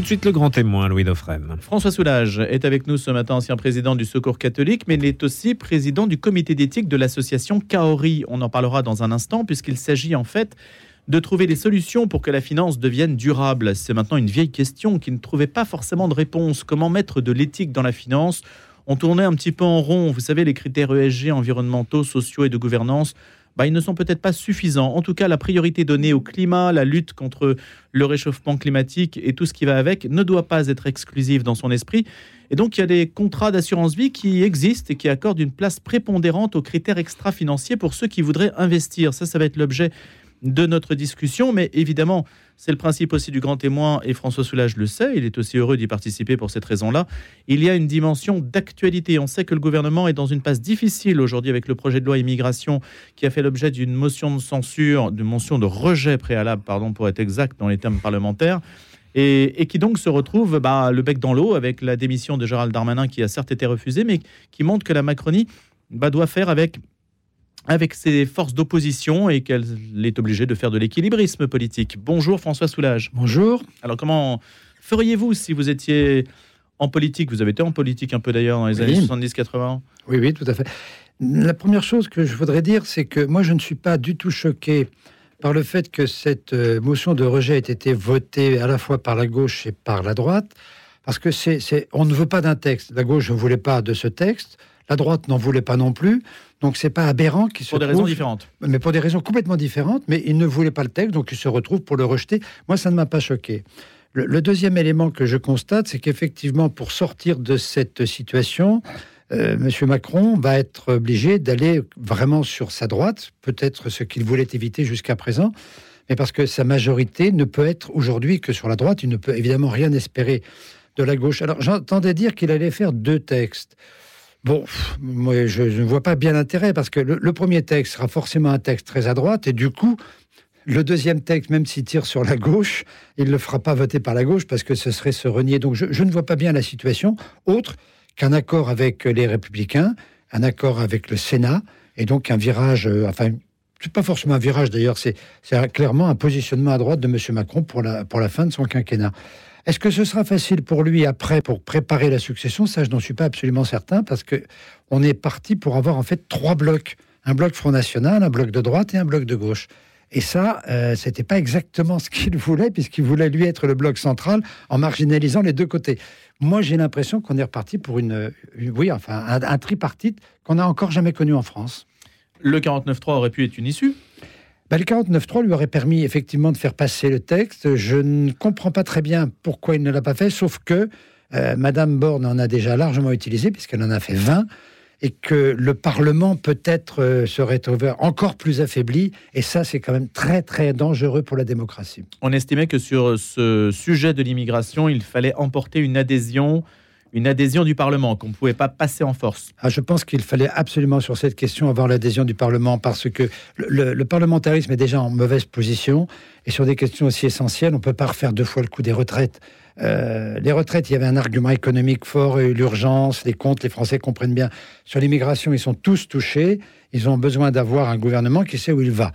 Tout de suite le grand témoin, Louis Dauphren. François Soulage est avec nous ce matin, ancien président du Secours catholique, mais il est aussi président du comité d'éthique de l'association Kaori. On en parlera dans un instant, puisqu'il s'agit en fait de trouver des solutions pour que la finance devienne durable. C'est maintenant une vieille question qui ne trouvait pas forcément de réponse. Comment mettre de l'éthique dans la finance? On tournait un petit peu en rond. Vous savez, les critères ESG environnementaux, sociaux et de gouvernance bah, ils ne sont peut-être pas suffisants. En tout cas, la priorité donnée au climat, la lutte contre le réchauffement climatique et tout ce qui va avec ne doit pas être exclusive dans son esprit. Et donc, il y a des contrats d'assurance vie qui existent et qui accordent une place prépondérante aux critères extra-financiers pour ceux qui voudraient investir. Ça, ça va être l'objet de notre discussion. Mais évidemment, c'est le principe aussi du grand témoin, et François Soulage le sait, il est aussi heureux d'y participer pour cette raison-là. Il y a une dimension d'actualité. On sait que le gouvernement est dans une passe difficile aujourd'hui avec le projet de loi immigration qui a fait l'objet d'une motion de censure, d'une motion de rejet préalable, pardon, pour être exact dans les termes parlementaires. Et, qui donc se retrouve bah, le bec dans l'eau avec la démission de Gérald Darmanin qui a certes été refusée, mais qui montre que la Macronie bah, doit faire avec avec ses forces d'opposition et qu'elle est obligée de faire de l'équilibrisme politique. Bonjour François Soulage. Bonjour. Alors comment feriez-vous si vous étiez en politique? Vous avez été en politique un peu d'ailleurs dans les années 70-80 Oui, oui, tout à fait. La première chose que je voudrais dire, c'est que moi, je ne suis pas du tout choqué par le fait que cette euh, motion de rejet ait été votée à la fois par la gauche et par la droite, parce que c'est, on ne veut pas d'un texte. La gauche ne voulait pas de ce texte, la droite n'en voulait pas non plus. Donc c'est pas aberrant qui se pour des raisons différentes. Mais pour des raisons complètement différentes. Mais il ne voulait pas le texte, donc il se retrouve pour le rejeter. Moi, ça ne m'a pas choqué. Le, deuxième élément que je constate, c'est qu'effectivement, pour sortir de cette situation, euh, M. Macron va être obligé d'aller vraiment sur sa droite, peut-être ce qu'il voulait éviter jusqu'à présent, mais parce que sa majorité ne peut être aujourd'hui que sur la droite. Il ne peut évidemment rien espérer de la gauche. Alors j'entendais dire qu'il allait faire deux textes. Bon, moi, je, ne vois pas bien l'intérêt parce que le, premier texte sera forcément un texte très à droite et du coup, le deuxième texte, même s'il tire sur la gauche, il ne le fera pas voter par la gauche parce que ce serait se renier. Donc je, ne vois pas bien la situation autre qu'un accord avec les Républicains, un accord avec le Sénat et donc un virage, euh, enfin, pas forcément un virage d'ailleurs, c'est clairement un positionnement à droite de M. Macron pour la fin de son quinquennat. Est-ce que ce sera facile pour lui après pour préparer la succession? Ça, je n'en suis pas absolument certain parce que on est parti pour avoir en fait trois blocs un bloc Front National, un bloc de droite et un bloc de gauche. Et ça, euh, c'était pas exactement ce qu'il voulait, puisqu'il voulait lui être le bloc central en marginalisant les deux côtés. Moi, j'ai l'impression qu'on est reparti pour une, oui, enfin, un, un tripartite qu'on n'a encore jamais connu en France. Le 49-3 aurait pu être une issue bah, le 49.3 lui aurait permis effectivement de faire passer le texte. Je ne comprends pas très bien pourquoi il ne l'a pas fait, sauf que euh, Madame Borne en a déjà largement utilisé, puisqu'elle en a fait 20, et que le Parlement peut-être euh, serait encore plus affaibli, et ça c'est quand même très très dangereux pour la démocratie. On estimait que sur ce sujet de l'immigration, il fallait emporter une adhésion une adhésion du Parlement, qu'on ne pouvait pas passer en force ah, Je pense qu'il fallait absolument sur cette question avoir l'adhésion du Parlement parce que le, parlementarisme est déjà en mauvaise position et sur des questions aussi essentielles, on ne peut pas refaire deux fois le coup des retraites. Euh, les retraites, il y avait un argument économique fort, l'urgence, les comptes, les Français comprennent bien. Sur l'immigration, ils sont tous touchés, ils ont besoin d'avoir un gouvernement qui sait où il va.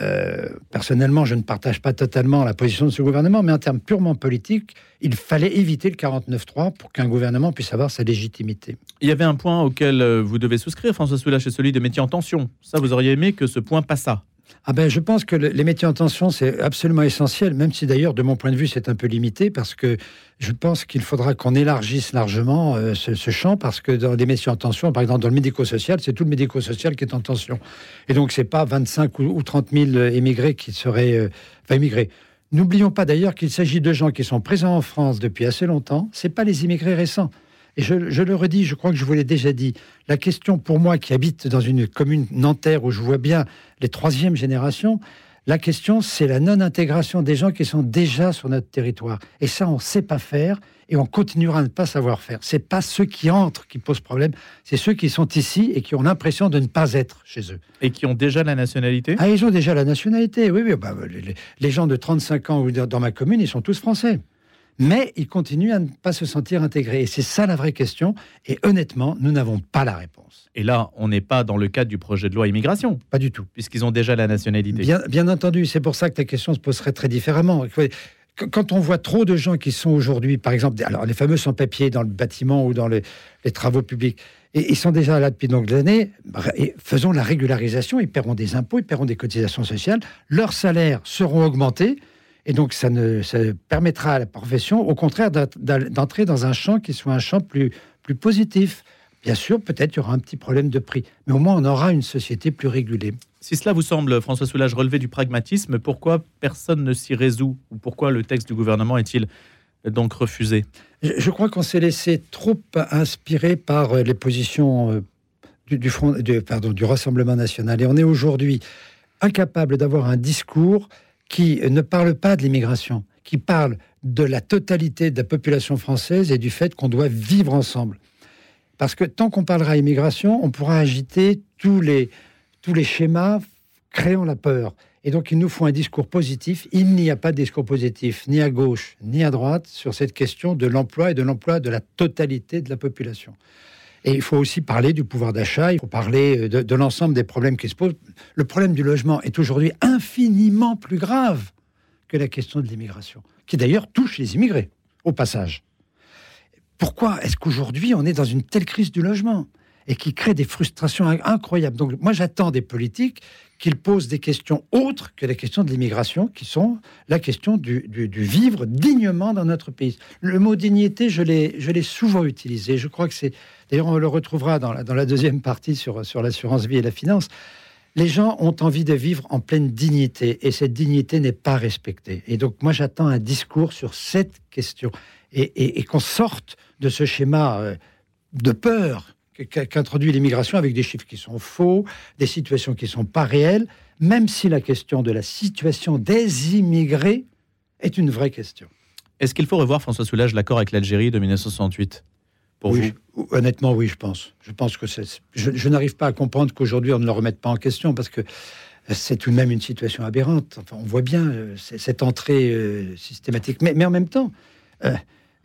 Euh, personnellement, je ne partage pas totalement la position de ce gouvernement, mais en termes purement politiques, il fallait éviter le 49-3 pour qu'un gouvernement puisse avoir sa légitimité. Il y avait un point auquel euh, vous devez souscrire, François Soulache, c'est celui des métiers en tension. Ça, vous auriez aimé que ce point passât ah ben, je pense que les métiers en tension, c'est absolument essentiel, même si d'ailleurs, de mon point de vue, c'est un peu limité, parce que je pense qu'il faudra qu'on élargisse largement euh, ce, champ, parce que dans les métiers en tension, par exemple dans le médico-social, c'est tout le médico-social qui est en tension. Et donc, c'est pas 25 ou, 30 000 émigrés qui seraient... Euh, enfin, émigrés. N'oublions pas d'ailleurs qu'il s'agit de gens qui sont présents en France depuis assez longtemps, c'est pas les immigrés récents. Et je, le redis, je crois que je vous l'ai déjà dit, la question pour moi qui habite dans une commune nanterre où je vois bien les troisième générations, la question c'est la non-intégration des gens qui sont déjà sur notre territoire. Et ça, on ne sait pas faire et on continuera à ne pas savoir faire. C'est pas ceux qui entrent qui posent problème, c'est ceux qui sont ici et qui ont l'impression de ne pas être chez eux. Et qui ont déjà la nationalité? Ah, ils ont déjà la nationalité, oui, oui. Bah, les, les, gens de 35 ans dans ma commune, ils sont tous français mais ils continuent à ne pas se sentir intégrés. Et c'est ça la vraie question. Et honnêtement, nous n'avons pas la réponse. Et là, on n'est pas dans le cadre du projet de loi immigration. Pas du tout. Puisqu'ils ont déjà la nationalité. Bien, bien entendu, c'est pour ça que ta question se poserait très différemment. quand on voit trop de gens qui sont aujourd'hui, par exemple, alors les fameux sans-papiers dans le bâtiment ou dans les, travaux publics, et ils sont déjà là depuis donc années, faisons la régularisation, ils paieront des impôts, ils paieront des cotisations sociales, leurs salaires seront augmentés, et donc ça, ne, ça permettra à la profession, au contraire, d'entrer dans un champ qui soit un champ plus, plus positif. Bien sûr, peut-être il y aura un petit problème de prix, mais au moins on aura une société plus régulée. Si cela vous semble, François Soulage, relever du pragmatisme, pourquoi personne ne s'y résout? Ou pourquoi le texte du gouvernement est-il donc refusé? Je, crois qu'on s'est laissé trop inspirer par euh, les positions euh, du, front, du, pardon, du Rassemblement national. Et on est aujourd'hui incapable d'avoir un discours qui ne parle pas de l'immigration, qui parle de la totalité de la population française et du fait qu'on doit vivre ensemble. Parce que tant qu'on parlera immigration, on pourra agiter tous les, tous les schémas créant la peur. Et donc, il nous faut un discours positif. Il n'y a pas de discours positif, ni à gauche, ni à droite, sur cette question de l'emploi et de l'emploi de la totalité de la population. Et il faut aussi parler du pouvoir d'achat, il faut parler de, de l'ensemble des problèmes qui se posent. Le problème du logement est aujourd'hui infiniment plus grave que la question de l'immigration, qui d'ailleurs touche les immigrés, au passage. Pourquoi est-ce qu'aujourd'hui on est dans une telle crise du logement? Et qui crée des frustrations incroyables. Donc moi j'attends des politiques qu'ils posent des questions autres que la question de l'immigration, qui sont la question du, vivre dignement dans notre pays. Le mot dignité, je l'ai souvent utilisé. Je crois que c'est... D'ailleurs, on le retrouvera dans la, deuxième partie sur, sur l'assurance vie et la finance. Les gens ont envie de vivre en pleine dignité et cette dignité n'est pas respectée. Et donc moi j'attends un discours sur cette question et, et qu'on sorte de ce schéma euh, de peur qu'introduit l'immigration avec des chiffres qui sont faux, des situations qui ne sont pas réelles, même si la question de la situation des immigrés est une vraie question. Est-ce qu'il faut revoir, François Soulage, l'accord avec l'Algérie de 1968 pour vous? Honnêtement, oui, je pense. Je pense que je, n'arrive pas à comprendre qu'aujourd'hui on ne le remette pas en question parce que c'est tout de même une situation aberrante. Enfin, on voit bien euh, cette entrée euh, systématique. Mais, mais, en même temps, euh,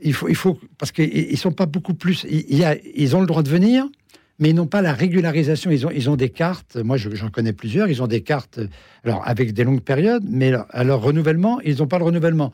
il faut, parce qu'ils sont pas beaucoup plus. Ils ont le droit de venir, mais ils n'ont pas la régularisation. Ils ont, ils ont des cartes. Moi, j'en connais plusieurs. Ils ont des cartes, alors avec des longues périodes, mais à leur renouvellement, ils n'ont pas le renouvellement.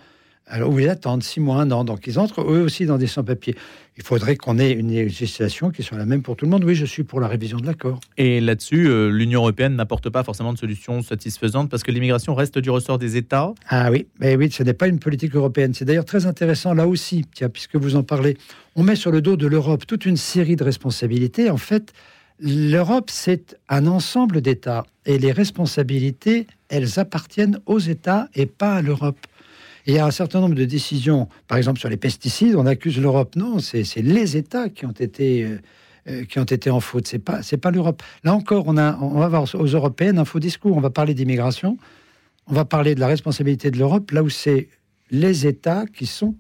Alors, où ils attendent six mois, un an. Donc, ils entrent eux aussi dans des sans-papiers. Il faudrait qu'on ait une législation qui soit la même pour tout le monde. Oui, je suis pour la révision de l'accord. Et là-dessus, euh, l'Union européenne n'apporte pas forcément de solution satisfaisante parce que l'immigration reste du ressort des États. Ah oui, mais oui, ce n'est pas une politique européenne. C'est d'ailleurs très intéressant là aussi, tiens, puisque vous en parlez. On met sur le dos de l'Europe toute une série de responsabilités. En fait, l'Europe, c'est un ensemble d'États. Et les responsabilités, elles appartiennent aux États et pas à l'Europe il y a un certain nombre de décisions, par exemple sur les pesticides, on accuse l'Europe. Non, c'est les États qui ont été euh, euh, qui ont été en faute. C'est pas c'est pas l'Europe. Là encore, on a on va voir aux européennes un faux discours. On va parler d'immigration, on va parler de la responsabilité de l'Europe là où c'est les États qui sont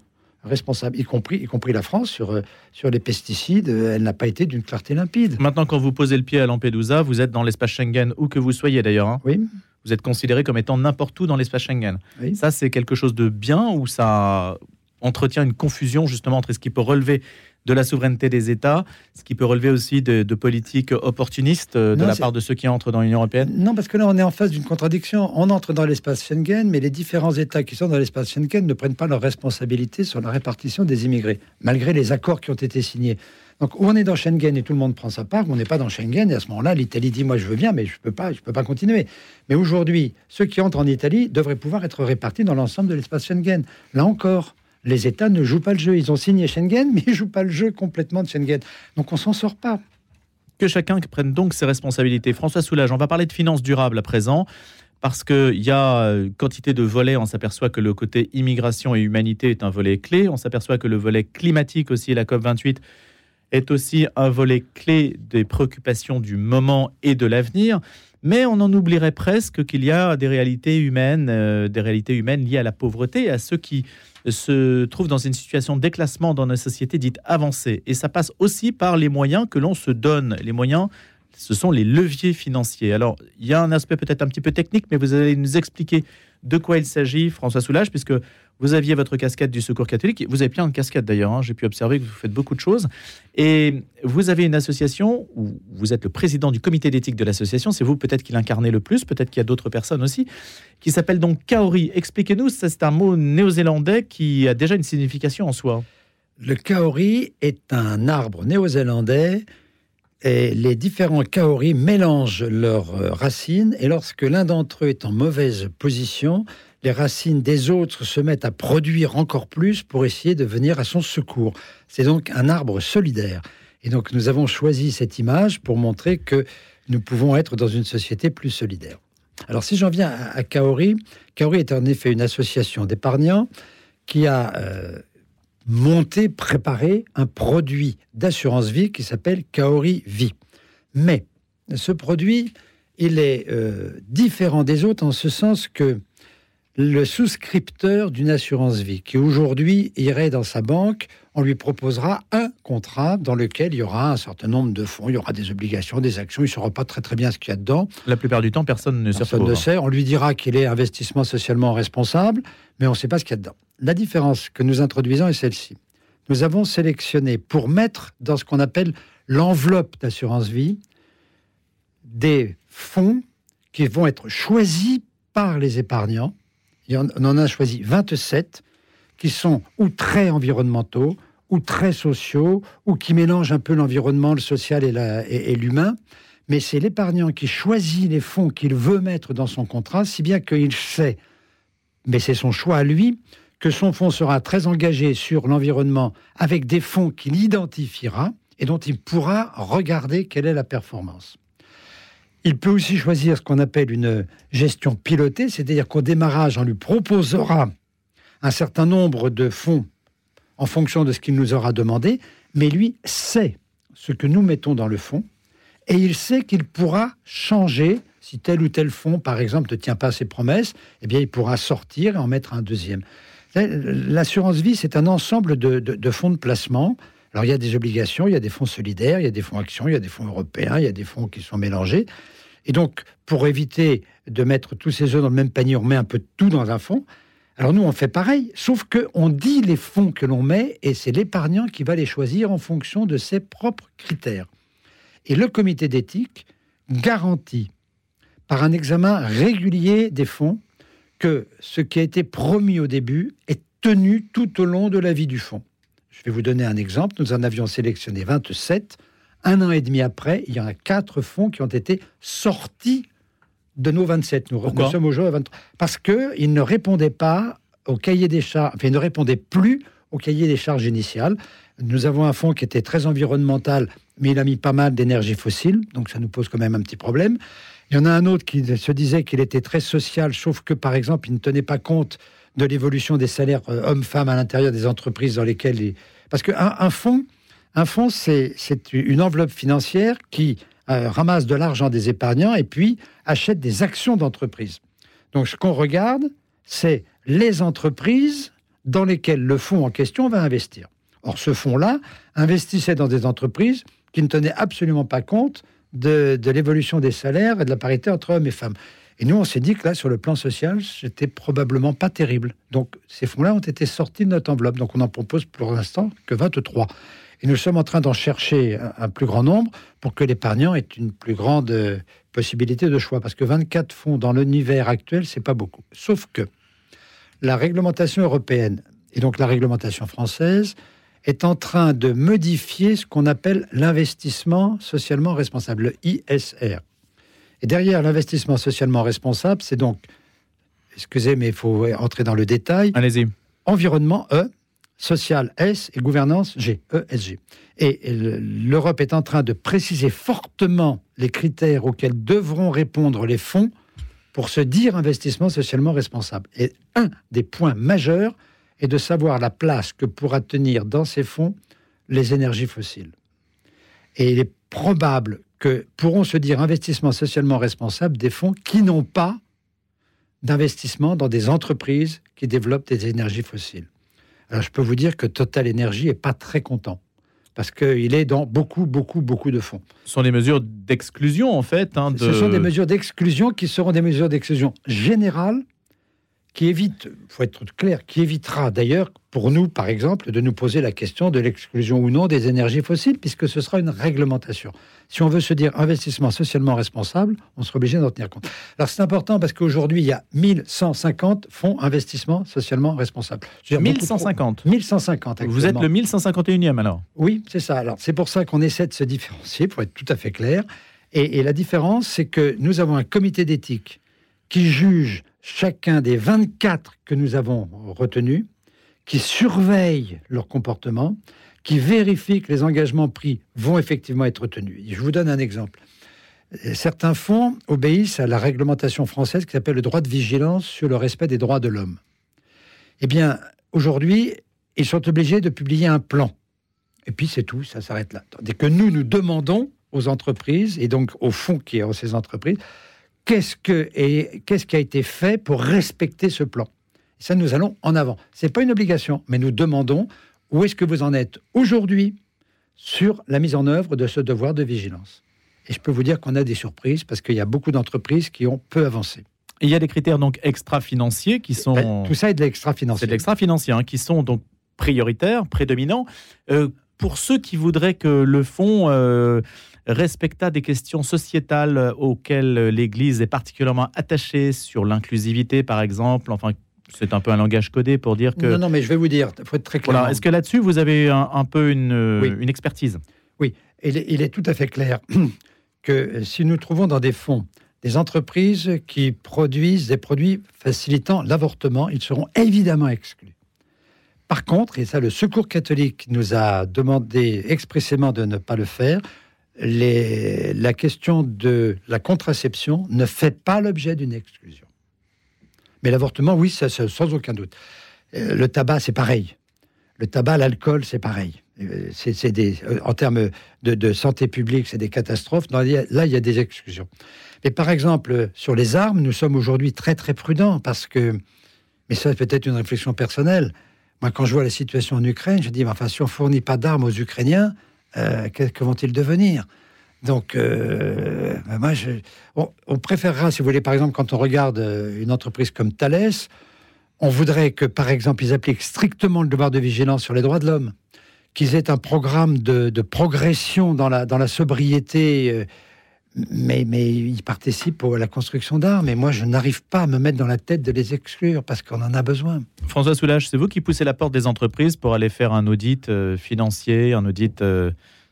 responsables, y compris, y compris la France, sur, euh, sur les pesticides. Elle n'a pas été d'une clarté limpide. Maintenant, quand vous posez le pied à Lampedusa, vous êtes dans l'espace Schengen, où que vous soyez d'ailleurs. Hein. Oui vous êtes considéré comme étant n'importe où dans l'espace Schengen. Ça, c'est quelque chose de bien ou ça entretient une confusion justement entre ce qui peut relever de la souveraineté des États, ce qui peut relever aussi de, politiques opportunistes euh, de la part de ceux qui entrent dans l'Union européenne Non, parce que là, on est en face d'une contradiction. On entre dans l'espace Schengen, mais les différents États qui sont dans l'espace Schengen ne prennent pas leurs responsabilités sur la répartition des immigrés, malgré les accords qui ont été signés. Donc, on est dans Schengen et tout le monde prend sa part, on n'est pas dans Schengen, et à ce moment-là, l'Italie dit Moi, je veux bien, mais je ne peux, pas, je peux pas continuer. Mais aujourd'hui, ceux qui entrent en Italie devraient pouvoir être répartis dans l'ensemble de l'espace Schengen. Là encore, les États ne jouent pas le jeu. Ils ont signé Schengen, mais ils ne jouent pas le jeu complètement de Schengen. Donc, on s'en sort pas. Que chacun prenne donc ses responsabilités. François Soulage, on va parler de finances durables à présent parce qu'il y a euh, quantité de volets. On s'aperçoit que le côté immigration et humanité est un volet clé. On s'aperçoit que le volet climatique aussi, la COP28, est aussi un volet clé des préoccupations du moment et de l'avenir. Mais on en oublierait presque qu'il y a des réalités humaines, euh, des réalités humaines liées à la pauvreté, à ceux qui se trouvent dans une situation de déclassement dans nos sociétés dites avancées. Et ça passe aussi par les moyens que l'on se donne. Les moyens, ce sont les leviers financiers. Alors, il y a un aspect peut-être un petit peu technique, mais vous allez nous expliquer de quoi il s'agit, François Soulage, puisque Vous aviez votre casquette du Secours catholique. Vous avez plein de casquettes d'ailleurs. hein. J'ai pu observer que vous faites beaucoup de choses. Et vous avez une association où vous êtes le président du comité d'éthique de l'association. C'est vous peut-être qui l'incarnez le plus. Peut-être qu'il y a d'autres personnes aussi. Qui s'appelle donc Kaori. Expliquez-nous. C'est un mot néo-zélandais qui a déjà une signification en soi. Le kaori est un arbre néo-zélandais et les différents kaori mélangent leurs euh, racines et lorsque l'un d'entre eux est en mauvaise position, les racines des autres se mettent à produire encore plus pour essayer de venir à son secours. C'est donc un arbre solidaire. Et donc nous avons choisi cette image pour montrer que nous pouvons être dans une société plus solidaire. Alors si j'en viens à Kaori, Kaori est en effet une association d'épargnants qui a euh, monté, préparé un produit d'assurance vie qui s'appelle Kaori Vie. Mais ce produit, il est euh, différent des autres en ce sens que le souscripteur d'une assurance vie qui aujourd'hui irait dans sa banque, on lui proposera un contrat dans lequel il y aura un certain nombre de fonds, il y aura des obligations, des actions, il ne saura pas très très bien ce qu'il y a dedans. La plupart du temps, personne ne. Personne ne sait. On lui dira qu'il est investissement socialement responsable, mais on ne sait pas ce qu'il y a dedans. La différence que nous introduisons est celle-ci. Nous avons sélectionné pour mettre dans ce qu'on appelle l'enveloppe d'assurance vie des fonds qui vont être choisis par les épargnants. On en a choisi 27 qui sont ou très environnementaux, ou très sociaux, ou qui mélangent un peu l'environnement, le social et l'humain mais c'est l'épargnant qui choisit les fonds qu'il veut mettre dans son contrat, si bien qu'il sait, mais c'est son choix à lui, que son fonds sera très engagé sur l'environnement avec des fonds qu'il identifiera et dont il pourra regarder quelle est la performance. Il peut aussi choisir ce qu'on appelle une gestion pilotée, c'est-à-dire qu'au démarrage, on lui proposera un certain nombre de fonds en fonction de ce qu'il nous aura demandé, mais lui sait ce que nous mettons dans le fonds et il sait qu'il pourra changer si tel ou tel fonds, par exemple, ne tient pas ses promesses, eh bien, il pourra sortir et en mettre un deuxième. L'assurance vie, c'est un ensemble de, de- de fonds de placement. Alors, il y a des obligations, il y a des fonds solidaires, il y a des fonds actions, il y a des fonds européens, il y a des fonds qui sont mélangés. Et donc, pour éviter de mettre tous ces œufs dans le même panier, on met un peu tout dans un fonds. Alors nous, on fait pareil, sauf que on dit les fonds que l'on met et c'est l'épargnant qui va les choisir en fonction de ses propres critères. Et le comité d'éthique garantit par un examen régulier des fonds que ce qui a été promis au début est tenu tout au long de la vie du fonds. Je vais vous donner un exemple. Nous en avions sélectionné 27. Un an et demi après, il y en a quatre fonds qui ont été sortis de nos 27. Nous, Pourquoi sommes aujourd'hui à 23. Parce qu'ils ne répondaient pas au cahier des charges, enfin, ils ne répondaient plus au cahier des charges initiales. Nous avons un fonds qui était très environnemental, mais il a mis pas mal d'énergie fossile, donc ça nous pose quand même un petit problème. Il y en a un autre qui se disait qu'il était très social, sauf que, par exemple, il ne tenait pas compte de l'évolution des salaires euh, hommes-femmes à l'intérieur des entreprises dans lesquelles... Parce qu'un un fonds, un c'est une enveloppe financière qui euh, ramasse de l'argent des épargnants et puis achète des actions d'entreprise. Donc, ce qu'on regarde, c'est les entreprises dans lesquelles le fonds en question va investir. Or, ce fonds-là investissait dans des entreprises qui ne tenaient absolument pas compte de, de l'évolution des salaires et de la parité entre hommes et femmes. Et nous, on s'est dit que là, sur le plan social, c'était probablement pas terrible. Donc, ces fonds-là ont été sortis de notre enveloppe. Donc, on en propose pour l'instant que 23. Et nous sommes en train d'en chercher un, plus grand nombre pour que l'épargnant ait une plus grande euh, possibilité de choix. Parce que 24 fonds dans l'univers actuel, c'est pas beaucoup. Sauf que la réglementation européenne et donc la réglementation française est en train de modifier ce qu'on appelle l'investissement socialement responsable, le ISR. Et derrière l'investissement socialement responsable, c'est donc, excusez, mais il faut entrer dans le détail, Allez-y. environnement E, social S et gouvernance G, ESG. Et le- l'Europe est en train de préciser fortement les critères auxquels devront répondre les fonds pour se dire investissement socialement responsable. Et un des points majeurs est de savoir la place que pourra tenir dans ces fonds les énergies fossiles. Et il est probable que pourront se dire investissement socialement responsable des fonds qui n'ont pas d'investissement dans des entreprises qui développent des énergies fossiles. Alors je peux vous dire que Total Energy est pas très content parce qu'il est dans beaucoup, beaucoup, beaucoup de fonds. Ce sont des mesures d'exclusion, en fait. hein, de... Ce sont des mesures d'exclusion qui seront des mesures d'exclusion générales qui évite, faut être clair, qui évitera d'ailleurs pour nous, par exemple, de nous poser la question de l'exclusion ou non des énergies fossiles, puisque ce sera une réglementation. Si on veut se dire investissement socialement responsable, on sera obligé d'en tenir compte. Alors c'est important parce qu'aujourd'hui, il y a 1150 fonds investissement socialement responsables. 1150 1150 Vous êtes le 1151e alors Oui, c'est ça. Alors c'est pour ça qu'on essaie de se différencier, pour être tout à fait clair. Et, et la différence, c'est que nous avons un comité d'éthique qui juge chacun des 24 que nous avons retenus, qui surveille leur comportement, qui vérifie que les engagements pris vont effectivement être tenus. Je vous donne un exemple. Certains fonds obéissent à la réglementation française qui s'appelle le droit de vigilance sur le respect des droits de l'homme. Eh bien, aujourd'hui, ils sont obligés de publier un plan. Et puis c'est tout, ça s'arrête là. Dès que nous, nous demandons aux entreprises, et donc aux fonds qui ont ces entreprises, qu'est-ce, que, et, qu'est-ce qui a été fait pour respecter ce plan? Ça, nous allons en avant. Ce n'est pas une obligation, mais nous demandons où est-ce que vous en êtes aujourd'hui sur la mise en œuvre de ce devoir de vigilance. Et je peux vous dire qu'on a des surprises parce qu'il y a beaucoup d'entreprises qui ont peu avancé. il y a des critères donc extra-financiers qui sont... Ben, tout ça est de l'extra-financier. C'est de l'extra-financier, hein, qui sont donc prioritaires, prédominants. Euh, pour ceux qui voudraient que le fonds euh, respecta des questions sociétales auxquelles l'Église est particulièrement attachée, sur l'inclusivité par exemple, enfin c'est un peu un langage codé pour dire que... Non, non, mais je vais vous dire, il faut être très clair. Est-ce que là-dessus, vous avez un, peu une, une, expertise? Oui, il est, il est, tout à fait clair que si nous trouvons dans des fonds des entreprises qui produisent des produits facilitant l'avortement, ils seront évidemment exclus. Par contre, et ça le Secours catholique nous a demandé expressément de ne pas le faire, la question de la contraception ne fait pas l'objet d'une exclusion. Mais l'avortement, oui, sans aucun doute. Euh, le tabac, c'est pareil. Le tabac, l'alcool, c'est pareil. Euh, euh, en termes de, santé publique, c'est des catastrophes. là, il y a des exclusions. Mais par exemple, sur les armes, nous sommes aujourd'hui très très prudents parce que, mais ça c'est peut-être une réflexion personnelle. Moi, quand je vois la situation en Ukraine, je dis, enfin, si on fournit pas d'armes aux Ukrainiens, euh, que, vont-ils devenir? Donc, euh, ben moi, on, préférera, si vous voulez, par exemple, quand on regarde euh, une entreprise comme Thales, on voudrait que, par exemple, ils appliquent strictement le devoir de vigilance sur les droits de l'homme, qu'ils aient un programme de, progression dans la, dans la sobriété, mais, mais ils participent à la construction d'armes. Et moi, je n'arrive pas à me mettre dans la tête de les exclure parce qu'on en a besoin. François Soulage, c'est vous qui poussez la porte des entreprises pour aller faire un audit financier, un audit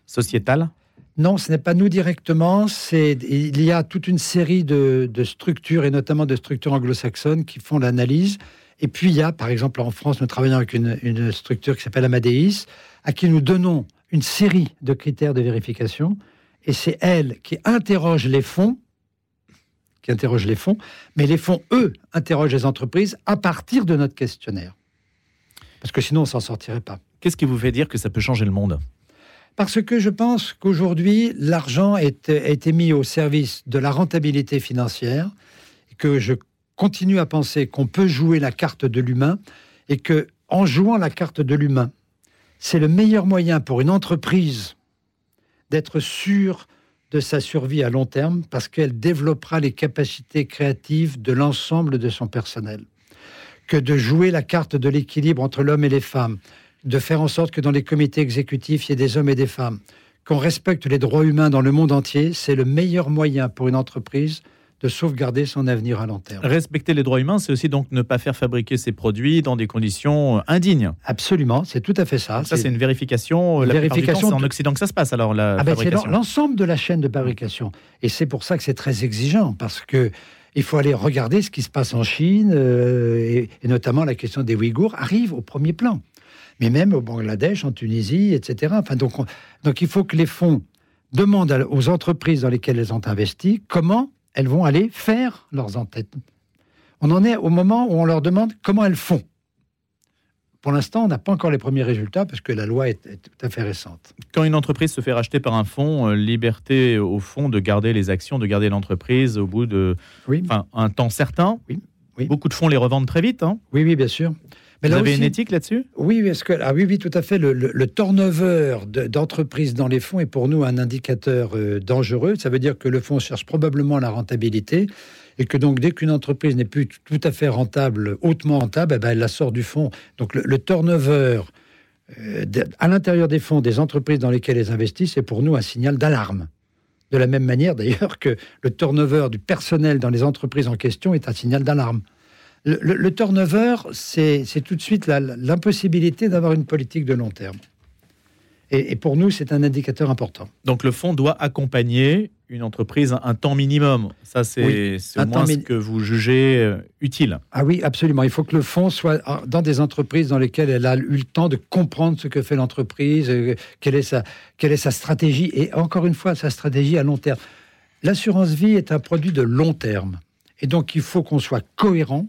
sociétal? Non, ce n'est pas nous directement. C'est il y a toute une série de, structures et notamment de structures anglo-saxonnes qui font l'analyse. Et puis il y a, par exemple, en France, nous travaillons avec une, structure qui s'appelle Amadeus, à qui nous donnons une série de critères de vérification. Et c'est elle qui interroge les fonds, qui interroge les fonds, mais les fonds, eux, interrogent les entreprises à partir de notre questionnaire. Parce que sinon, on s'en sortirait pas. Qu'est-ce qui vous fait dire que ça peut changer le monde? Parce que je pense qu'aujourd'hui, l'argent a été mis au service de la rentabilité financière, et que je continue à penser qu'on peut jouer la carte de l'humain, et que en jouant la carte de l'humain, c'est le meilleur moyen pour une entreprise d'être sûre de sa survie à long terme, parce qu'elle développera les capacités créatives de l'ensemble de son personnel, que de jouer la carte de l'équilibre entre l'homme et les femmes, de faire en sorte que dans les comités exécutifs, il y ait des hommes et des femmes, qu'on respecte les droits humains dans le monde entier, c'est le meilleur moyen pour une entreprise de sauvegarder son avenir à long terme. Respecter les droits humains, c'est aussi donc ne pas faire fabriquer ses produits dans des conditions euh, indignes. Absolument, c'est tout à fait ça. Ça, c'est une vérification. Euh, la vérification. C'est en Occident que ça se passe alors la ah ben, C'est l'ensemble de la chaîne de fabrication, et c'est pour ça que c'est très exigeant parce que il faut aller regarder ce qui se passe en Chine euh, et, et, notamment la question des Ouïghours arrive au premier plan mais même au Bangladesh, en Tunisie, etc. Enfin, donc, donc il faut que les fonds demandent aux entreprises dans lesquelles elles ont investi comment elles vont aller faire leurs entêtes. On en est au moment où on leur demande comment elles font. Pour l'instant, on n'a pas encore les premiers résultats parce que la loi est, tout à fait récente. Quand une entreprise se fait racheter par un fonds, euh, liberté au fond de garder les actions, de garder l'entreprise au bout de un temps certain. Oui. oui. Beaucoup de fonds les revendent très vite. Hein. oui, oui, bien sûr. Mais Vous avez une éthique là-dessus? Oui, est-ce que ah oui, oui, tout à fait. Le, turnover d'entreprises dans les fonds est pour nous un indicateur euh, dangereux. Ça veut dire que le fonds cherche probablement la rentabilité et que donc dès qu'une entreprise n'est plus tout à fait rentable, hautement rentable, eh ben, elle la sort du fonds. Donc le, turnover euh, à l'intérieur des fonds des entreprises dans lesquelles elles investissent est pour nous un signal d'alarme. De la même manière d'ailleurs que le turnover du personnel dans les entreprises en question est un signal d'alarme. Le, turnover, c'est tout de suite l'impossibilité d'avoir une politique de long terme. Et, pour nous, c'est un indicateur important. Donc le fonds doit accompagner une entreprise un temps minimum. Ça, c'est au moins ce que vous jugez euh, utile. Ah oui, absolument. Il faut que le fonds soit dans des entreprises dans lesquelles elle a eu le temps de comprendre ce que fait l'entreprise, euh, quelle, est sa, quelle est sa stratégie, et encore une fois, sa stratégie à long terme. L'assurance vie est un produit de long terme. Et donc, il faut qu'on soit cohérent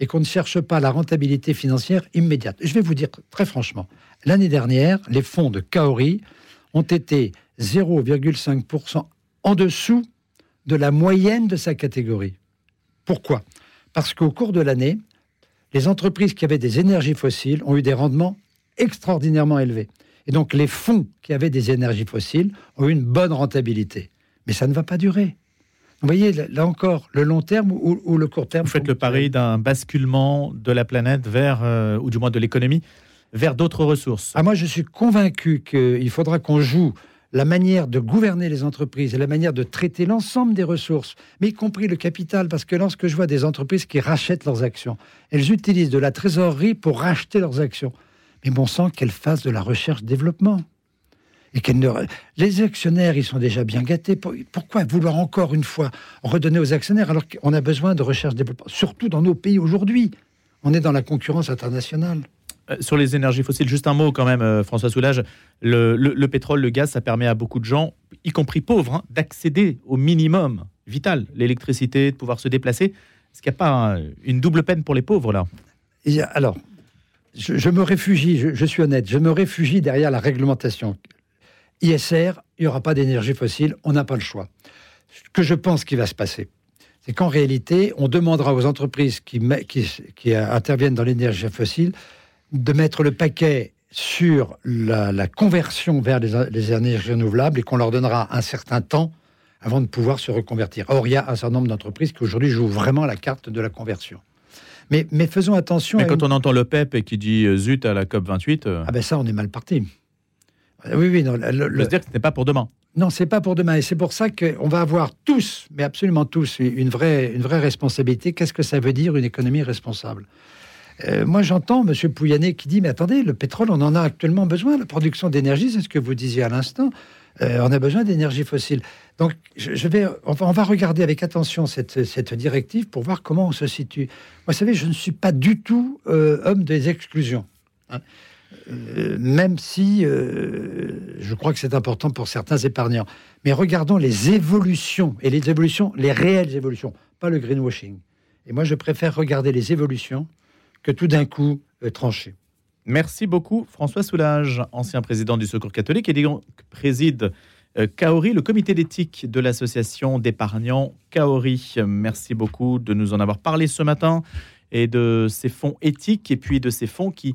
et qu'on ne cherche pas la rentabilité financière immédiate. Je vais vous dire très franchement, l'année dernière, les fonds de Kaori ont été 0,5% en dessous de la moyenne de sa catégorie. Pourquoi? Parce qu'au cours de l'année, les entreprises qui avaient des énergies fossiles ont eu des rendements extraordinairement élevés. Et donc les fonds qui avaient des énergies fossiles ont eu une bonne rentabilité. Mais ça ne va pas durer. Vous voyez, là encore, le long terme ou, le court terme? Vous faites le pari d'un basculement de la planète vers, euh, ou du moins de l'économie, vers d'autres ressources. Ah, moi, je suis convaincu qu'il faudra qu'on joue la manière de gouverner les entreprises et la manière de traiter l'ensemble des ressources, mais y compris le capital, parce que lorsque je vois des entreprises qui rachètent leurs actions, elles utilisent de la trésorerie pour racheter leurs actions. Mais bon sang, qu'elles fassent de la recherche-développement et Les actionnaires, ils sont déjà bien gâtés. Pourquoi vouloir encore une fois redonner aux actionnaires alors qu'on a besoin de recherche développement Surtout dans nos pays aujourd'hui? On est dans la concurrence internationale. Euh, sur les énergies fossiles, juste un mot quand même, euh, François Soulage. Le, pétrole, le gaz, ça permet à beaucoup de gens, y compris pauvres, hein, d'accéder au minimum vital, l'électricité, de pouvoir se déplacer. Est-ce qu'il n'y a pas une double peine pour les pauvres là? Alors, je, me réfugie, je, suis honnête, je me réfugie derrière la réglementation. ISR, il n'y aura pas d'énergie fossile, on n'a pas le choix. Ce que je pense qu'il va se passer, c'est qu'en réalité, on demandera aux entreprises qui, qui, interviennent dans l'énergie fossile de mettre le paquet sur la, conversion vers les, énergies renouvelables et qu'on leur donnera un certain temps avant de pouvoir se reconvertir. Or, il y a un certain nombre d'entreprises qui aujourd'hui jouent vraiment la carte de la conversion. Mais, mais faisons attention. Mais quand on entend le PEP et qui dit euh, zut à la COP 28. Euh, ah ben ça, on est mal parti. Oui, oui, non. Le, le... dire que ce n'est pas pour demain. Non, c'est pas pour demain. Et c'est pour ça qu'on va avoir tous, mais absolument tous, une vraie, une vraie responsabilité. Qu'est-ce que ça veut dire une économie responsable? Euh, moi, j'entends M. Pouyanné qui dit Mais attendez, le pétrole, on en a actuellement besoin. La production d'énergie, c'est ce que vous disiez à l'instant. Euh, on a besoin d'énergie fossile. Donc, je, vais, on va, regarder avec attention cette, cette, directive pour voir comment on se situe. Moi, vous savez, je ne suis pas du tout euh, homme des exclusions. Hein. Euh, même si euh, je crois que c'est important pour certains épargnants. Mais regardons les évolutions, et les évolutions, les réelles évolutions, pas le greenwashing. Et moi, je préfère regarder les évolutions que tout d'un coup euh, trancher. Merci beaucoup, François Soulage, ancien président du Secours catholique et préside Kaori, le comité d'éthique de l'association d'épargnants Kaori. Merci beaucoup de nous en avoir parlé ce matin et de ces fonds éthiques et puis de ces fonds qui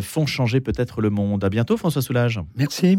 font changer peut-être le monde. À bientôt, François Soulage. Merci.